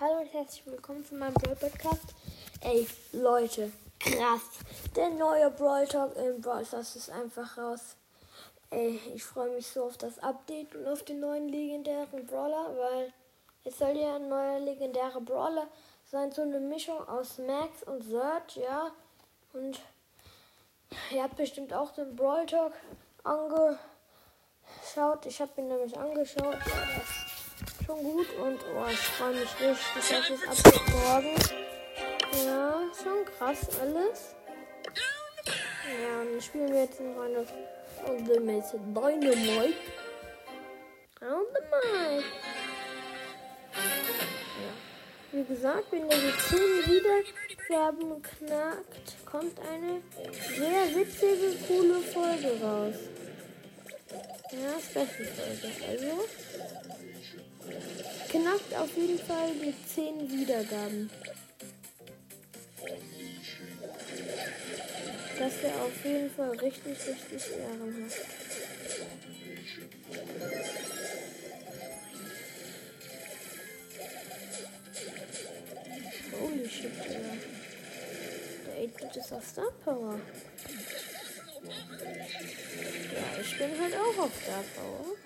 Hallo und herzlich willkommen zu meinem Brawl Podcast. Ey, Leute, krass. Der neue Brawl Talk in Brawl Stars ist einfach raus. Ey, ich freue mich so auf das Update und auf den neuen legendären Brawler, weil es soll ja ein neuer legendärer Brawler sein, so eine Mischung aus Max und Search, ja. Und ihr habt bestimmt auch den Brawl Talk angeschaut. Ich habe ihn nämlich angeschaut. Ja, schon gut und oh, ich freue mich richtig auf das Update morgen. Ja, schon krass alles. Ja, und dann spielen wir jetzt noch eine Ultimate Dynamite. Dynamite. Ja. Wie gesagt, wenn ihr die 10 Wiedergaben knackt, kommt eine sehr witzige, coole Folge raus. Ja, Special-Folge. Also, knackt auf jeden Fall die 10 Wiedergaben. Das wäre auf jeden Fall richtig, richtig ehrenhaft. Holy shit, Digga. Der 8-Bit ist auf Star Power. Ja, ich bin halt auch auf Star Power.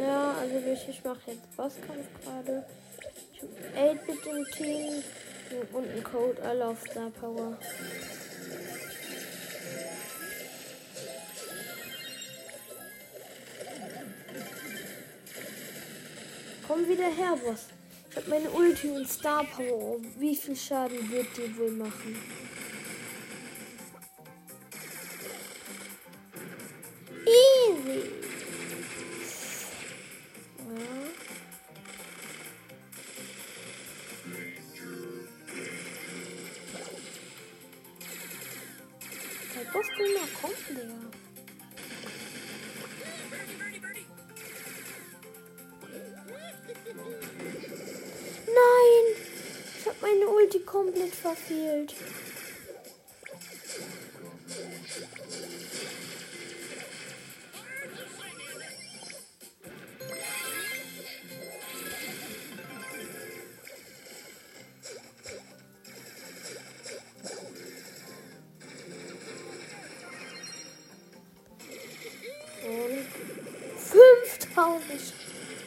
Ja, also ich, ich mache jetzt Bosskampf gerade. Ich habe 8-Bit im Team und ein Code alle auf Star Power. Komm wieder her, Boss. Ich habe meine Ulti und Star Power. Wie viel Schaden wird die wohl machen? Boss will mal kommen, Digga. Nein! Ich habe meine Ulti komplett verfehlt. 5000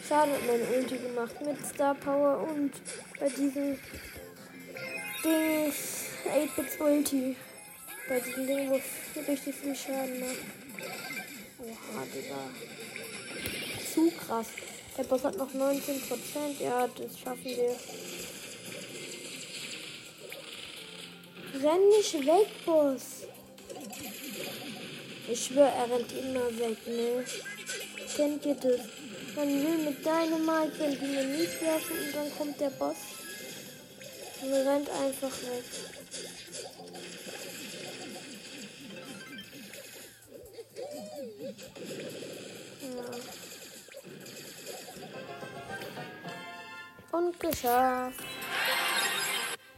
Schaden hat meine Ulti gemacht mit Star Power und bei diesem Dings 8-Bits Ulti. Bei diesem Ding, wo richtig viel Schaden macht. Oha, Digga. Zu krass. Der Boss hat noch 19%. Ja, das schaffen wir. Renn nicht weg, Boss. Ich schwöre, er rennt immer weg, ne? Kennt ihr das? Man will mit Dynamite, wenn die mir nicht werfen und dann kommt der Boss und rennt einfach weg. Ja. Und geschafft.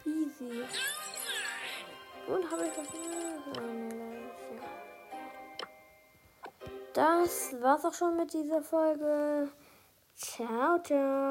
Easy. Und habe ich das? Das war's auch schon mit dieser Folge. Ciao, ciao.